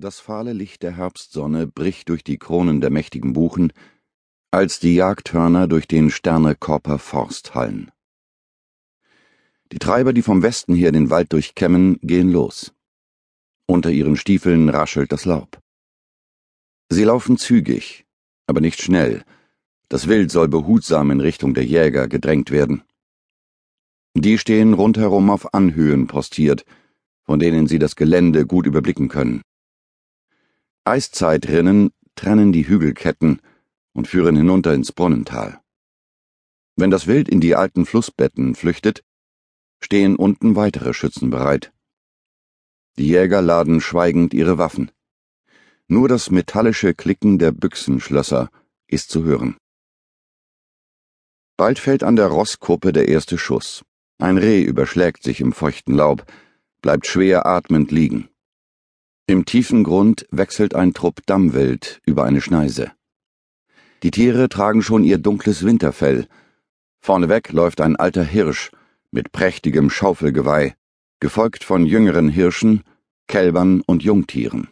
Das fahle Licht der Herbstsonne bricht durch die Kronen der mächtigen Buchen, als die Jagdhörner durch den Sternekorper Forst hallen. Die Treiber, die vom Westen her den Wald durchkämmen, gehen los. Unter ihren Stiefeln raschelt das Laub. Sie laufen zügig, aber nicht schnell. Das Wild soll behutsam in Richtung der Jäger gedrängt werden. Die stehen rundherum auf Anhöhen postiert, von denen sie das Gelände gut überblicken können. Eiszeitrinnen trennen die Hügelketten und führen hinunter ins Brunnental. Wenn das Wild in die alten Flussbetten flüchtet, stehen unten weitere Schützen bereit. Die Jäger laden schweigend ihre Waffen. Nur das metallische Klicken der Büchsenschlösser ist zu hören. Bald fällt an der Rosskuppe der erste Schuss. Ein Reh überschlägt sich im feuchten Laub, bleibt schwer atmend liegen. Im tiefen Grund wechselt ein Trupp Dammwild über eine Schneise. Die Tiere tragen schon ihr dunkles Winterfell. Vorneweg läuft ein alter Hirsch mit prächtigem Schaufelgeweih, gefolgt von jüngeren Hirschen, Kälbern und Jungtieren.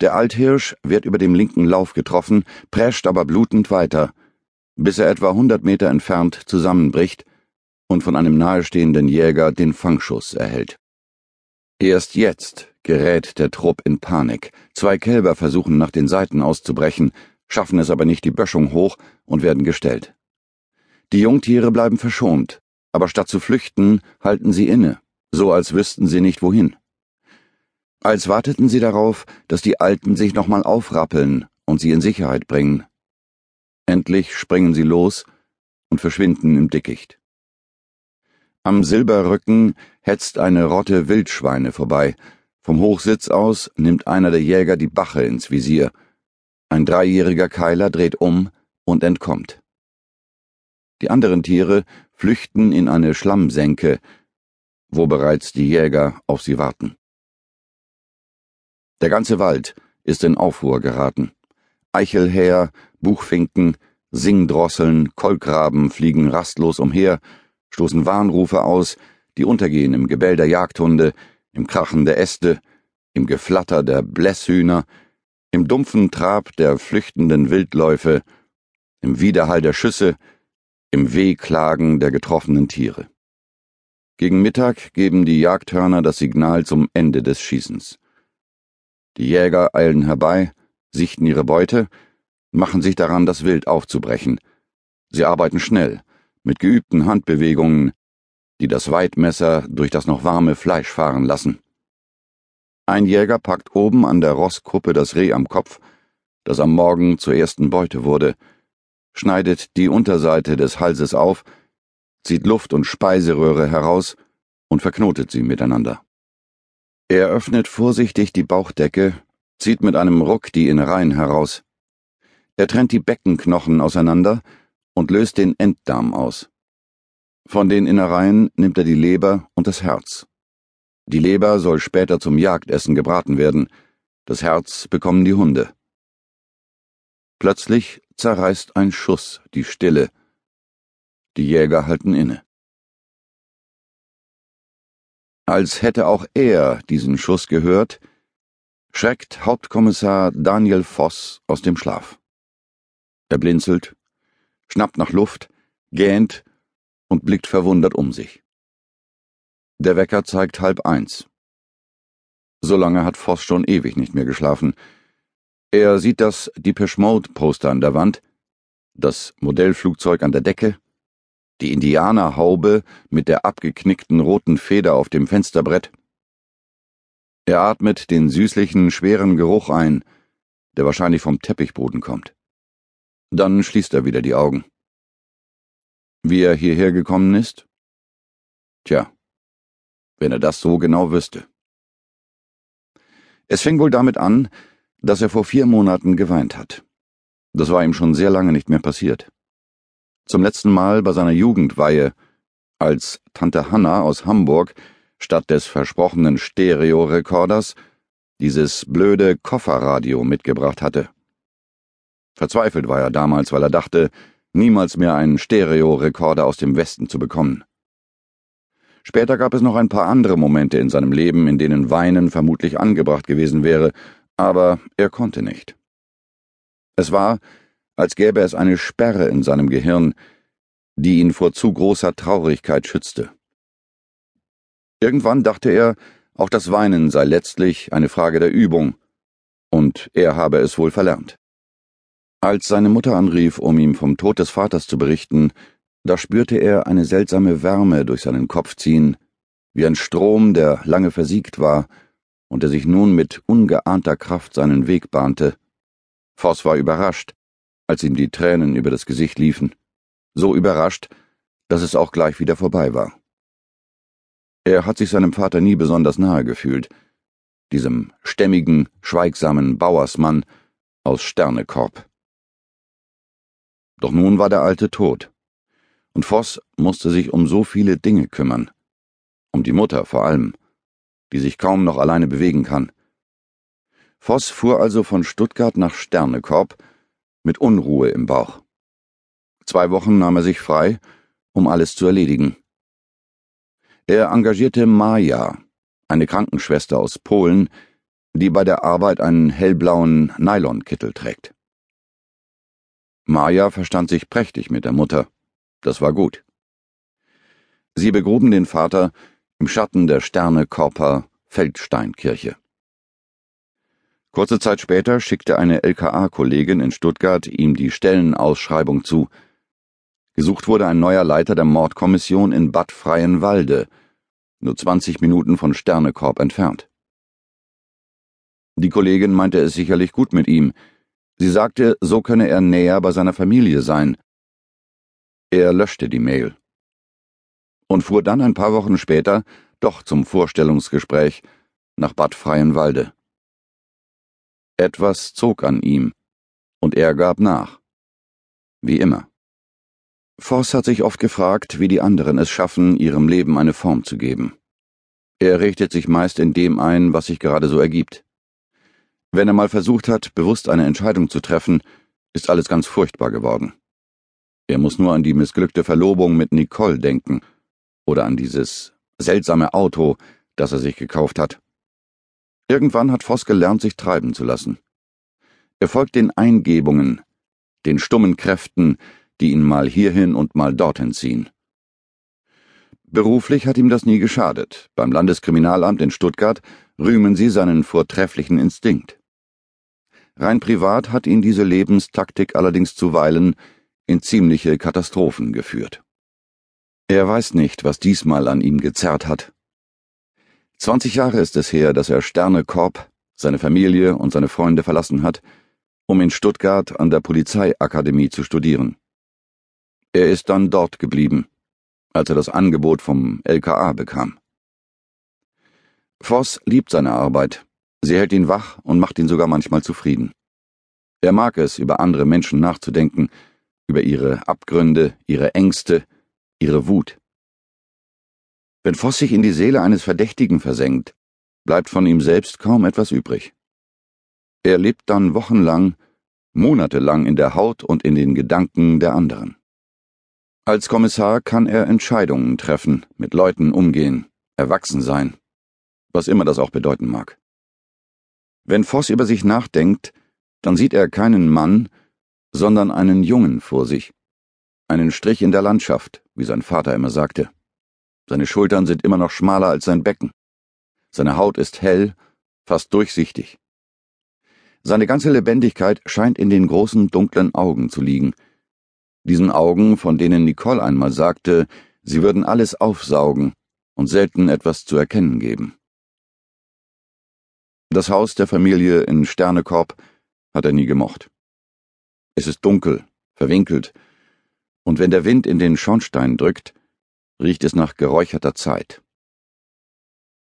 Der Althirsch wird über dem linken Lauf getroffen, prescht aber blutend weiter, bis er etwa hundert Meter entfernt zusammenbricht und von einem nahestehenden Jäger den Fangschuss erhält. Erst jetzt gerät der Trupp in Panik. Zwei Kälber versuchen nach den Seiten auszubrechen, schaffen es aber nicht die Böschung hoch und werden gestellt. Die Jungtiere bleiben verschont, aber statt zu flüchten, halten sie inne, so als wüssten sie nicht wohin. Als warteten sie darauf, dass die Alten sich nochmal aufrappeln und sie in Sicherheit bringen. Endlich springen sie los und verschwinden im Dickicht. Am Silberrücken hetzt eine Rotte Wildschweine vorbei, vom Hochsitz aus nimmt einer der Jäger die Bache ins Visier. Ein dreijähriger Keiler dreht um und entkommt. Die anderen Tiere flüchten in eine Schlammsenke, wo bereits die Jäger auf sie warten. Der ganze Wald ist in Aufruhr geraten. Eichelhäher, Buchfinken, Singdrosseln, Kolkraben fliegen rastlos umher, stoßen Warnrufe aus, die untergehen im Gebell der Jagdhunde, im Krachen der Äste, im Geflatter der Blässhühner, im dumpfen Trab der flüchtenden Wildläufe, im Widerhall der Schüsse, im Wehklagen der getroffenen Tiere. Gegen Mittag geben die Jagdhörner das Signal zum Ende des Schießens. Die Jäger eilen herbei, sichten ihre Beute, machen sich daran, das Wild aufzubrechen. Sie arbeiten schnell, mit geübten Handbewegungen, die das Weidmesser durch das noch warme Fleisch fahren lassen. Ein Jäger packt oben an der Rosskuppe das Reh am Kopf, das am Morgen zur ersten Beute wurde, schneidet die Unterseite des Halses auf, zieht Luft und Speiseröhre heraus und verknotet sie miteinander. Er öffnet vorsichtig die Bauchdecke, zieht mit einem Ruck die Innereien heraus. Er trennt die Beckenknochen auseinander und löst den Enddarm aus. Von den Innereien nimmt er die Leber und das Herz. Die Leber soll später zum Jagdessen gebraten werden, das Herz bekommen die Hunde. Plötzlich zerreißt ein Schuss die Stille. Die Jäger halten inne. Als hätte auch er diesen Schuss gehört, schreckt Hauptkommissar Daniel Voss aus dem Schlaf. Er blinzelt, schnappt nach Luft, gähnt und blickt verwundert um sich. Der Wecker zeigt halb eins. So lange hat Voss schon ewig nicht mehr geschlafen. Er sieht das Depeche Mode Poster an der Wand, das Modellflugzeug an der Decke, die Indianerhaube mit der abgeknickten roten Feder auf dem Fensterbrett. Er atmet den süßlichen, schweren Geruch ein, der wahrscheinlich vom Teppichboden kommt. Dann schließt er wieder die Augen. Wie er hierher gekommen ist? Tja, wenn er das so genau wüsste. Es fing wohl damit an, dass er vor vier Monaten geweint hat. Das war ihm schon sehr lange nicht mehr passiert. Zum letzten Mal bei seiner Jugendweihe, als Tante Hanna aus Hamburg statt des versprochenen Stereorekorders dieses blöde Kofferradio mitgebracht hatte. Verzweifelt war er damals, weil er dachte, niemals mehr einen Stereorekorder aus dem Westen zu bekommen. Später gab es noch ein paar andere Momente in seinem Leben, in denen Weinen vermutlich angebracht gewesen wäre, aber er konnte nicht. Es war, als gäbe es eine Sperre in seinem Gehirn, die ihn vor zu großer Traurigkeit schützte. Irgendwann dachte er, auch das Weinen sei letztlich eine Frage der Übung, und er habe es wohl verlernt. Als seine Mutter anrief, um ihm vom Tod des Vaters zu berichten, da spürte er eine seltsame Wärme durch seinen Kopf ziehen, wie ein Strom, der lange versiegt war und der sich nun mit ungeahnter Kraft seinen Weg bahnte. Voss war überrascht, als ihm die Tränen über das Gesicht liefen, so überrascht, dass es auch gleich wieder vorbei war. Er hat sich seinem Vater nie besonders nahe gefühlt, diesem stämmigen, schweigsamen Bauersmann aus Sternekorb. Doch nun war der Alte tot und Voss musste sich um so viele Dinge kümmern. Um die Mutter vor allem, die sich kaum noch alleine bewegen kann. Voss fuhr also von Stuttgart nach Sternekorb mit Unruhe im Bauch. Zwei Wochen nahm er sich frei, um alles zu erledigen. Er engagierte Maja, eine Krankenschwester aus Polen, die bei der Arbeit einen hellblauen Nylonkittel trägt. Maja verstand sich prächtig mit der Mutter. Das war gut. Sie begruben den Vater im Schatten der Sterne-Korper Feldsteinkirche. Kurze Zeit später schickte eine LKA-Kollegin in Stuttgart ihm die Stellenausschreibung zu. Gesucht wurde ein neuer Leiter der Mordkommission in Bad Freienwalde, nur 20 Minuten von Sternekorb entfernt. Die Kollegin meinte es sicherlich gut mit ihm. Sie sagte, so könne er näher bei seiner Familie sein, er löschte die Mail und fuhr dann ein paar Wochen später doch zum Vorstellungsgespräch nach Bad Freienwalde. Etwas zog an ihm, und er gab nach. Wie immer. Voss hat sich oft gefragt, wie die anderen es schaffen, ihrem Leben eine Form zu geben. Er richtet sich meist in dem ein, was sich gerade so ergibt. Wenn er mal versucht hat, bewusst eine Entscheidung zu treffen, ist alles ganz furchtbar geworden. Er muss nur an die missglückte Verlobung mit Nicole denken oder an dieses seltsame Auto, das er sich gekauft hat. Irgendwann hat Voss gelernt, sich treiben zu lassen. Er folgt den Eingebungen, den stummen Kräften, die ihn mal hierhin und mal dorthin ziehen. Beruflich hat ihm das nie geschadet. Beim Landeskriminalamt in Stuttgart rühmen sie seinen vortrefflichen Instinkt. Rein privat hat ihn diese Lebenstaktik allerdings zuweilen in ziemliche Katastrophen geführt. Er weiß nicht, was diesmal an ihm gezerrt hat. Zwanzig Jahre ist es her, dass er Sterne Korb, seine Familie und seine Freunde verlassen hat, um in Stuttgart an der Polizeiakademie zu studieren. Er ist dann dort geblieben, als er das Angebot vom LKA bekam. Voss liebt seine Arbeit. Sie hält ihn wach und macht ihn sogar manchmal zufrieden. Er mag es, über andere Menschen nachzudenken über ihre Abgründe, ihre Ängste, ihre Wut. Wenn Voss sich in die Seele eines Verdächtigen versenkt, bleibt von ihm selbst kaum etwas übrig. Er lebt dann wochenlang, monatelang in der Haut und in den Gedanken der anderen. Als Kommissar kann er Entscheidungen treffen, mit Leuten umgehen, erwachsen sein, was immer das auch bedeuten mag. Wenn Voss über sich nachdenkt, dann sieht er keinen Mann, sondern einen Jungen vor sich. Einen Strich in der Landschaft, wie sein Vater immer sagte. Seine Schultern sind immer noch schmaler als sein Becken. Seine Haut ist hell, fast durchsichtig. Seine ganze Lebendigkeit scheint in den großen dunklen Augen zu liegen. Diesen Augen, von denen Nicole einmal sagte, sie würden alles aufsaugen und selten etwas zu erkennen geben. Das Haus der Familie in Sternekorb hat er nie gemocht. Es ist dunkel, verwinkelt, und wenn der Wind in den Schornstein drückt, riecht es nach geräucherter Zeit.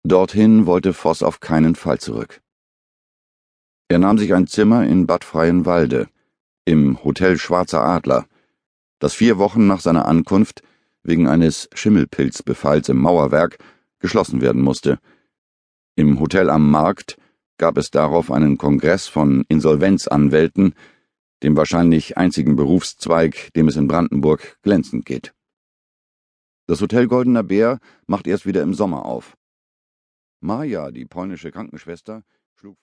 Dorthin wollte Voss auf keinen Fall zurück. Er nahm sich ein Zimmer in Bad Freienwalde, im Hotel Schwarzer Adler, das vier Wochen nach seiner Ankunft wegen eines Schimmelpilzbefalls im Mauerwerk geschlossen werden musste. Im Hotel am Markt gab es darauf einen Kongress von Insolvenzanwälten, dem wahrscheinlich einzigen Berufszweig, dem es in Brandenburg glänzend geht. Das Hotel Goldener Bär macht erst wieder im Sommer auf. Maja, die polnische Krankenschwester, schlug